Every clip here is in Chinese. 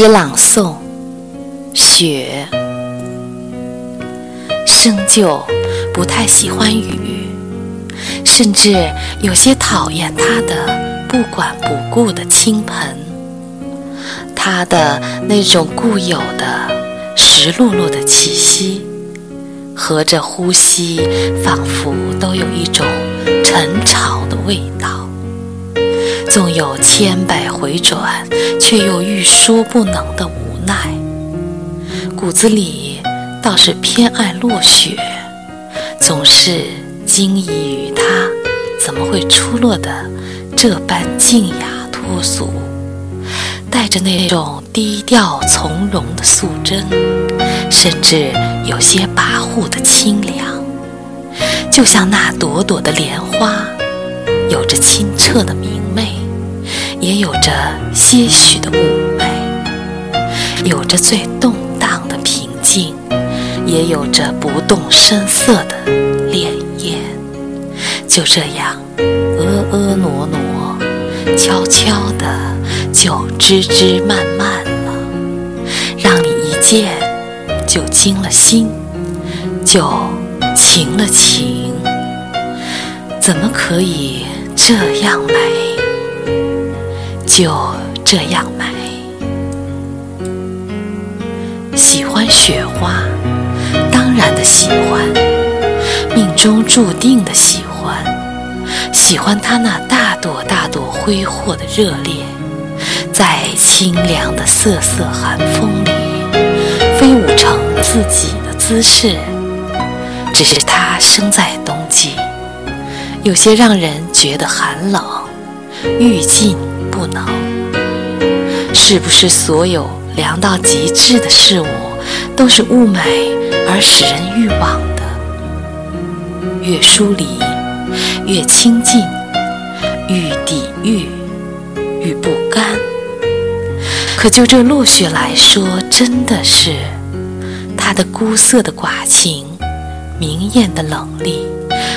诗朗诵：雪。生就不太喜欢雨，甚至有些讨厌它的不管不顾的倾盆。它的那种固有的湿漉漉的气息，和着呼吸，仿佛都有一种陈潮的味道。纵有千百回转，却又欲说不能的无奈。骨子里倒是偏爱落雪，总是惊异于它怎么会出落的这般静雅脱俗，带着那种低调从容的素真，甚至有些跋扈的清凉，就像那朵朵的莲花，有着清澈的明。也有着些许的妩媚，有着最动荡的平静，也有着不动声色的潋滟。就这样，婀婀娜娜，悄悄的，就枝枝蔓蔓了，让你一见就惊了心，就情了情。怎么可以这样美？就这样美，喜欢雪花，当然的喜欢，命中注定的喜欢，喜欢它那大朵大朵挥霍的热烈，在清凉的瑟瑟寒风里飞舞成自己的姿势。只是它生在冬季，有些让人觉得寒冷，欲尽。不能，是不是所有凉到极致的事物都是物美而使人欲望的？越疏离，越亲近；愈抵御，愈不甘。可就这落雪来说，真的是它的孤色的寡情，明艳的冷厉，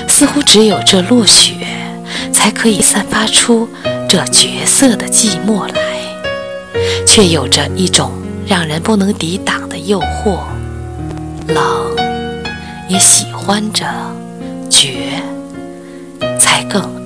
似乎只有这落雪才可以散发出。这绝色的寂寞来，却有着一种让人不能抵挡的诱惑。冷，也喜欢着；绝，才更。